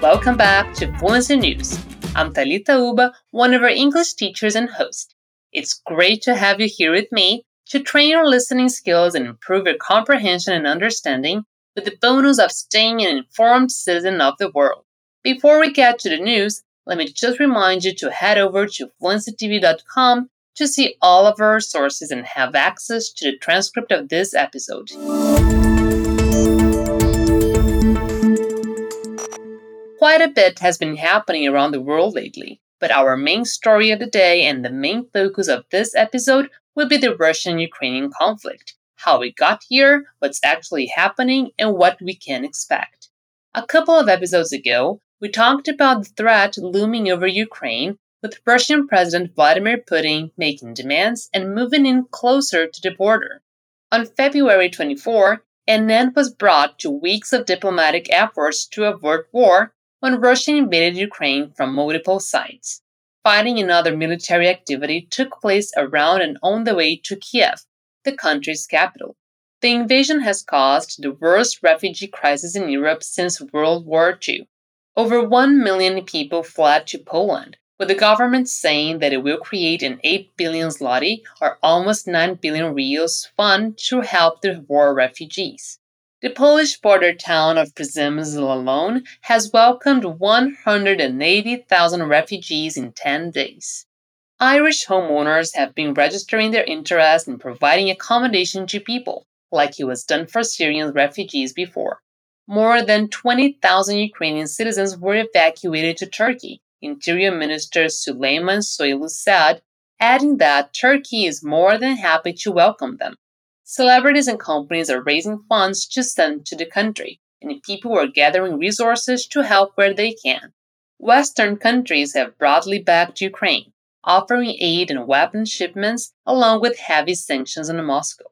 Welcome back to Fluency News. I'm Talita Uba, one of our English teachers and host. It's great to have you here with me to train your listening skills and improve your comprehension and understanding with the bonus of staying an informed citizen of the world. Before we get to the news, let me just remind you to head over to fluencytv.com to see all of our sources and have access to the transcript of this episode. Quite a bit has been happening around the world lately, but our main story of the day and the main focus of this episode will be the Russian Ukrainian conflict how we got here, what's actually happening, and what we can expect. A couple of episodes ago, we talked about the threat looming over Ukraine with Russian President Vladimir Putin making demands and moving in closer to the border. On February 24, an end was brought to weeks of diplomatic efforts to avert war when Russia invaded Ukraine from multiple sides. Fighting and other military activity took place around and on the way to Kiev, the country's capital. The invasion has caused the worst refugee crisis in Europe since World War II. Over 1 million people fled to Poland, with the government saying that it will create an 8 billion zloty or almost 9 billion reals fund to help the war refugees. The Polish border town of Przemysl alone has welcomed 180,000 refugees in 10 days. Irish homeowners have been registering their interest in providing accommodation to people, like it was done for Syrian refugees before. More than 20,000 Ukrainian citizens were evacuated to Turkey, Interior Minister Süleyman Soylu said, adding that Turkey is more than happy to welcome them. Celebrities and companies are raising funds to send to the country, and people are gathering resources to help where they can. Western countries have broadly backed Ukraine, offering aid and weapon shipments along with heavy sanctions on Moscow.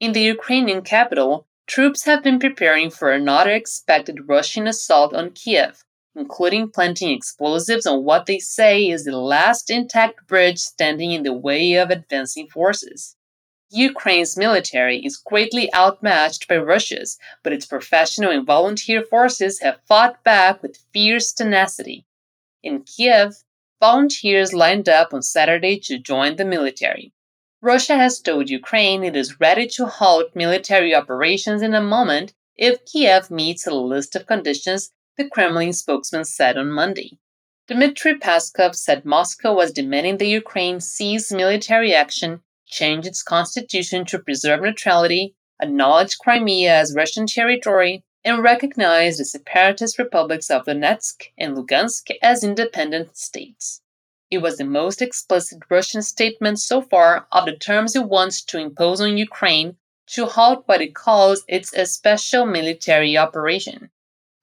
In the Ukrainian capital, troops have been preparing for another expected Russian assault on Kiev, including planting explosives on what they say is the last intact bridge standing in the way of advancing forces. Ukraine's military is greatly outmatched by Russia's, but its professional and volunteer forces have fought back with fierce tenacity. In Kiev, volunteers lined up on Saturday to join the military. Russia has told Ukraine it is ready to halt military operations in a moment if Kiev meets a list of conditions the Kremlin spokesman said on Monday. Dmitry Peskov said Moscow was demanding the Ukraine cease military action, change its constitution to preserve neutrality, acknowledge Crimea as Russian territory, and recognize the separatist republics of Donetsk and Lugansk as independent states. It was the most explicit Russian statement so far of the terms it wants to impose on Ukraine to halt what it calls its special military operation.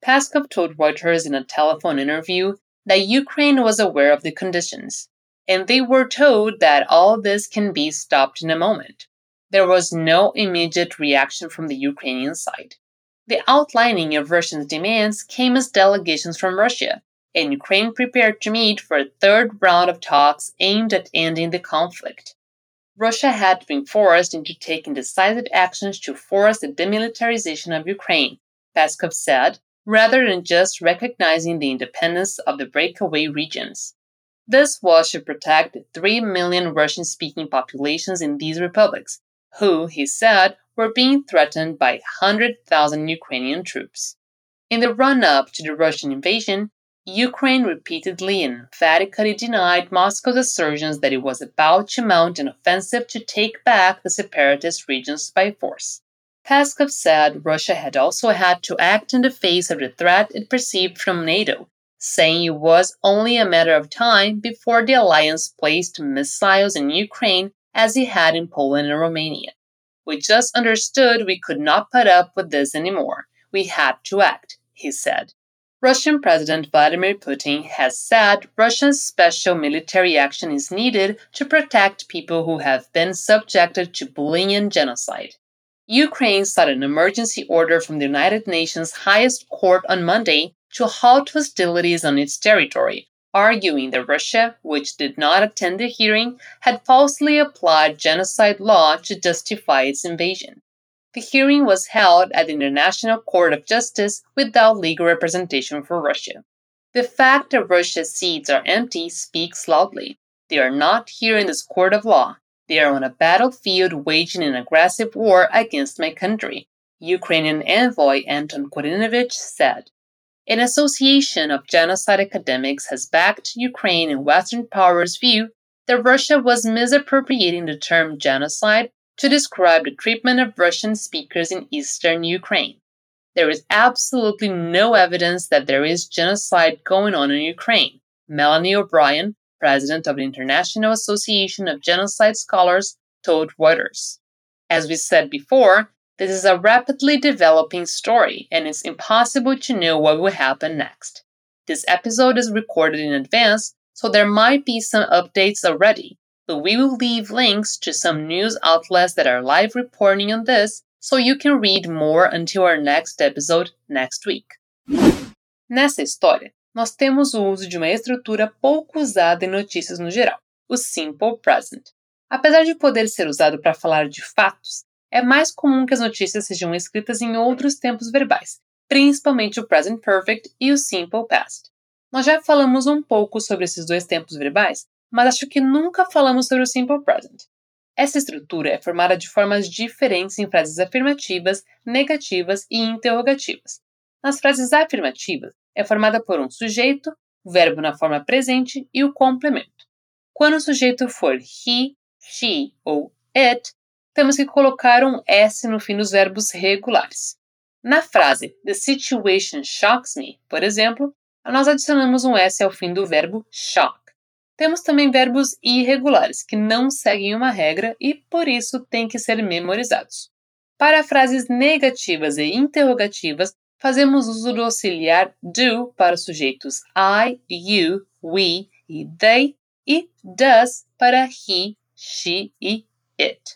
Peskov told Reuters in a telephone interview that Ukraine was aware of the conditions, and they were told that all this can be stopped in a moment. There was no immediate reaction from the Ukrainian side. The outlining of Russia's demands came as delegations from Russia, and Ukraine prepared to meet for a third round of talks aimed at ending the conflict. Russia had been forced into taking decisive actions to force the demilitarization of Ukraine, Peskov said, rather than just recognizing the independence of the breakaway regions. This was to protect the 3 million Russian speaking populations in these republics, who, he said, were being threatened by 100,000 Ukrainian troops. In the run up to the Russian invasion, Ukraine repeatedly and emphatically denied Moscow's assertions that it was about to mount an offensive to take back the separatist regions by force. Peskov said Russia had also had to act in the face of the threat it perceived from NATO, saying it was only a matter of time before the alliance placed missiles in Ukraine as it had in Poland and Romania. We just understood we could not put up with this anymore. We had to act, he said. Russian President Vladimir Putin has said Russia's special military action is needed to protect people who have been subjected to bullying and genocide. Ukraine sought an emergency order from the United Nations highest court on Monday to halt hostilities on its territory, arguing that Russia, which did not attend the hearing, had falsely applied genocide law to justify its invasion. The hearing was held at the International Court of Justice without legal representation for Russia. The fact that Russia's seats are empty speaks loudly. They are not here in this court of law. They are on a battlefield waging an aggressive war against my country, Ukrainian envoy Anton Korynevych said. An association of genocide academics has backed Ukraine and Western powers' view that Russia was misappropriating the term genocide to describe the treatment of Russian speakers in eastern Ukraine. There is absolutely no evidence that there is genocide going on in Ukraine, Melanie O'Brien, president of the International Association of Genocide Scholars, told Reuters. As we said before, this is a rapidly developing story, and it's impossible to know what will happen next. This episode is recorded in advance, so there might be some updates already, but we will leave links to some news outlets that are live reporting on this so you can read more until our next episode next week. Nessa história, nós temos o uso de uma estrutura pouco usada em notícias no geral, o simple present. Apesar de poder ser usado para falar de fatos, é mais comum que as notícias sejam escritas em outros tempos verbais, principalmente o present perfect e o simple past. Nós já falamos um pouco sobre esses dois tempos verbais, mas acho que nunca falamos sobre o simple present. Essa estrutura é formada de formas diferentes em frases afirmativas, negativas e interrogativas. Nas frases afirmativas, é formada por um sujeito, o verbo na forma presente e o complemento. Quando o sujeito for he, she ou it, temos que colocar um S no fim dos verbos regulares. Na frase The situation shocks me, por exemplo, nós adicionamos um S ao fim do verbo shock. Temos também verbos irregulares, que não seguem uma regra e, por isso, têm que ser memorizados. Para frases negativas e interrogativas, fazemos uso do auxiliar do para os sujeitos I, you, we e they, e does para he, she e it.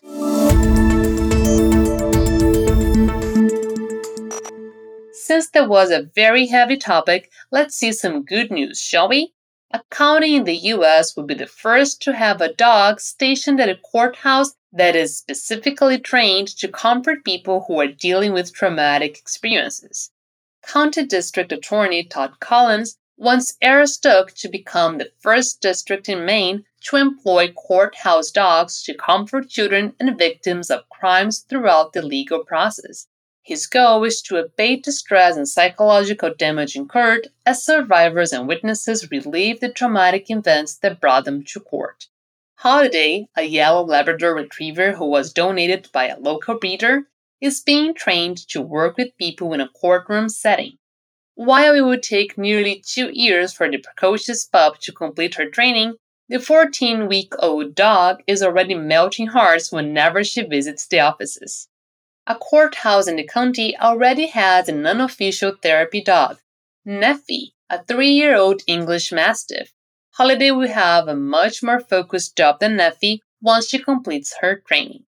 Since that was a very heavy topic, let's see some good news, shall we? A county in the US will be the first to have a dog stationed at a courthouse that is specifically trained to comfort people who are dealing with traumatic experiences. County District Attorney Todd Collins wants Aroostook to become the first district in Maine to employ courthouse dogs to comfort children and victims of crimes throughout the legal process. His goal is to abate the stress and psychological damage incurred as survivors and witnesses relive the traumatic events that brought them to court. Holiday, a yellow Labrador retriever who was donated by a local breeder, is being trained to work with people in a courtroom setting. While it would take nearly two years for the precocious pup to complete her training, the 14 week old dog is already melting hearts whenever she visits the offices. A courthouse in the county already has an unofficial therapy dog, Neffy, a three year old English Mastiff. Holiday will have a much more focused job than Neffy once she completes her training.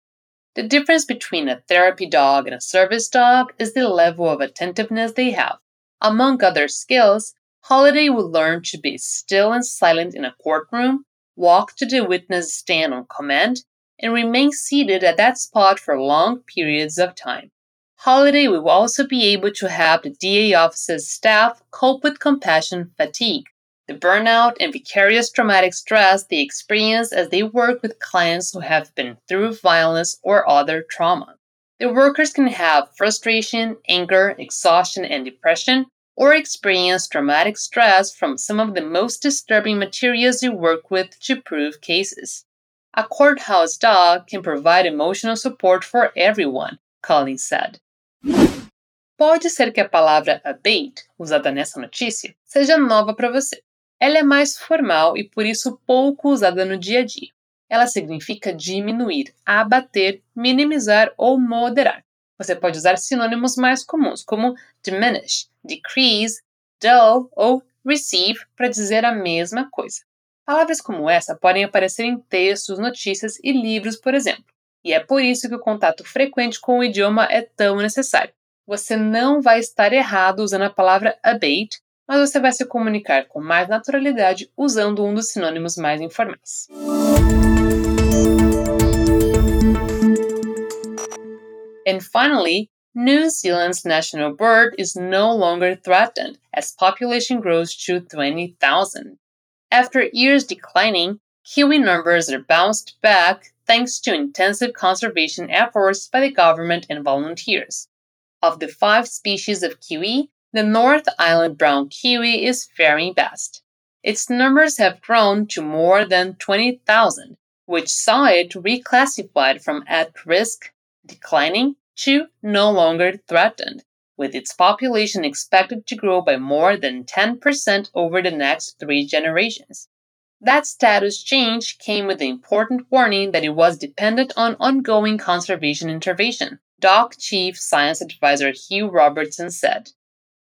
The difference between a therapy dog and a service dog is the level of attentiveness they have. Among other skills, Holiday will learn to be still and silent in a courtroom, walk to the witness stand on command, and remain seated at that spot for long periods of time. Holiday will also be able to help the DA office's staff cope with compassion fatigue, the burnout and vicarious traumatic stress they experience as they work with clients who have been through violence or other trauma. The workers can have frustration, anger, exhaustion, and depression, or experience traumatic stress from some of the most disturbing materials they work with to prove cases. A courthouse dog can provide emotional support for everyone, Collins said. Pode ser que a palavra abate, usada nessa notícia, seja nova para você. Ela é mais formal e por isso pouco usada no dia a dia. Ela significa diminuir, abater, minimizar ou moderar. Você pode usar sinônimos mais comuns, como diminish, decrease, dull ou receive para dizer a mesma coisa. Palavras como essa podem aparecer em textos, notícias e livros, por exemplo, e é por isso que o contato frequente com o idioma é tão necessário. Você não vai estar errado usando a palavra abate, mas você vai se comunicar com mais naturalidade usando um dos sinônimos mais informais. And finally, New Zealand's national bird is no longer threatened as population grows to 20,000. After years declining, kiwi numbers are bounced back thanks to intensive conservation efforts by the government and volunteers. Of the five species of kiwi, the North Island brown kiwi is faring best. Its numbers have grown to more than 20,000, which saw it reclassified from at risk, declining, to no longer threatened, with its population expected to grow by more than 10% over the next three generations. That status change came with the important warning that it was dependent on ongoing conservation intervention, DOC Chief Science Advisor Hugh Robertson said.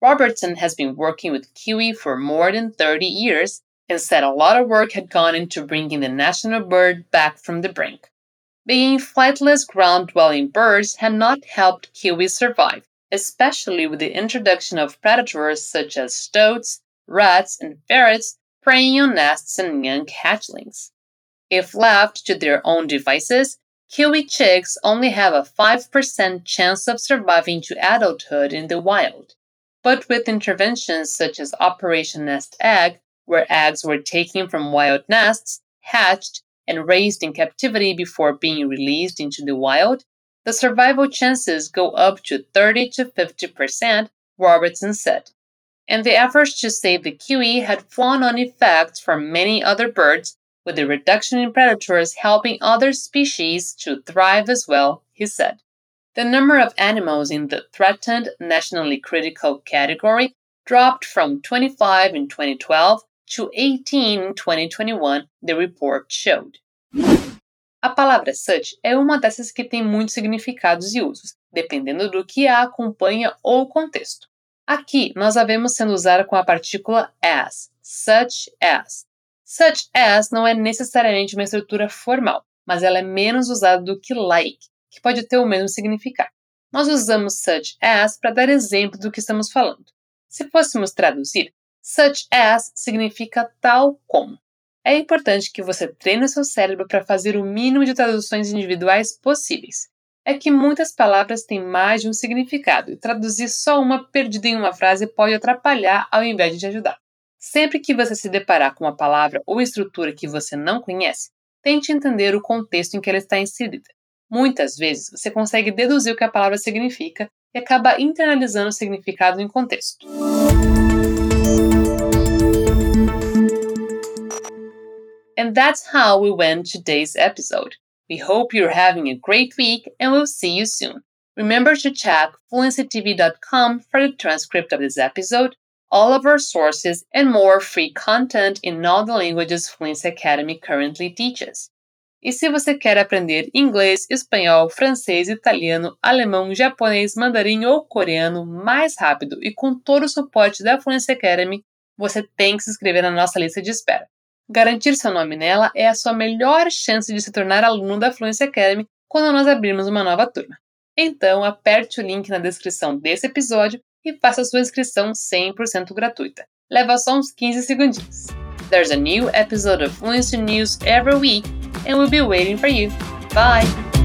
Robertson has been working with Kiwi for more than 30 years and said a lot of work had gone into bringing the national bird back from the brink. Being flightless ground dwelling birds had not helped kiwis survive, especially with the introduction of predators such as stoats, rats, and ferrets preying on nests and young hatchlings. If left to their own devices, kiwi chicks only have a 5% chance of surviving to adulthood in the wild. But with interventions such as Operation Nest Egg, where eggs were taken from wild nests, hatched, and raised in captivity before being released into the wild, the survival chances go up to 30 to 50%, Robertson said. And the efforts to save the kiwi had flown on effects for many other birds, with the reduction in predators helping other species to thrive as well, he said. The number of animals in the threatened nationally critical category dropped from 25 in 2012 to 18 em 2021, the report showed. A palavra such é uma dessas que tem muitos significados e usos, dependendo do que a acompanha ou contexto. Aqui nós a vemos sendo usada com a partícula as, such as. Such as não é necessariamente uma estrutura formal, mas ela é menos usada do que like, que pode ter o mesmo significado. Nós usamos such as para dar exemplo do que estamos falando. Se fôssemos traduzir, Such as significa tal como. É importante que você treine o seu cérebro para fazer o mínimo de traduções individuais possíveis. É que muitas palavras têm mais de um significado e traduzir só uma perdida em uma frase pode atrapalhar ao invés de te ajudar. Sempre que você se deparar com uma palavra ou estrutura que você não conhece, tente entender o contexto em que ela está inserida. Muitas vezes você consegue deduzir o que a palavra significa e acaba internalizando o significado em contexto. And that's how we went today's episode. We hope you're having a great week and we'll see you soon. Remember to check fluencytv.com for the transcript of this episode, all of our sources, and more free content in all the languages Fluency Academy currently teaches. E se você quer aprender inglês, espanhol, francês, italiano, alemão, japonês, mandarim ou coreano mais rápido e com todo o suporte da Fluency Academy, você tem que se inscrever na nossa lista de espera. Garantir seu nome nela é a sua melhor chance de se tornar aluno da Fluency Academy quando nós abrirmos uma nova turma. Então, aperte o link na descrição desse episódio e faça sua inscrição 100% gratuita. Leva só uns 15 segundinhos. There's a new episode of Fluency News every week and we'll be waiting for you. Bye!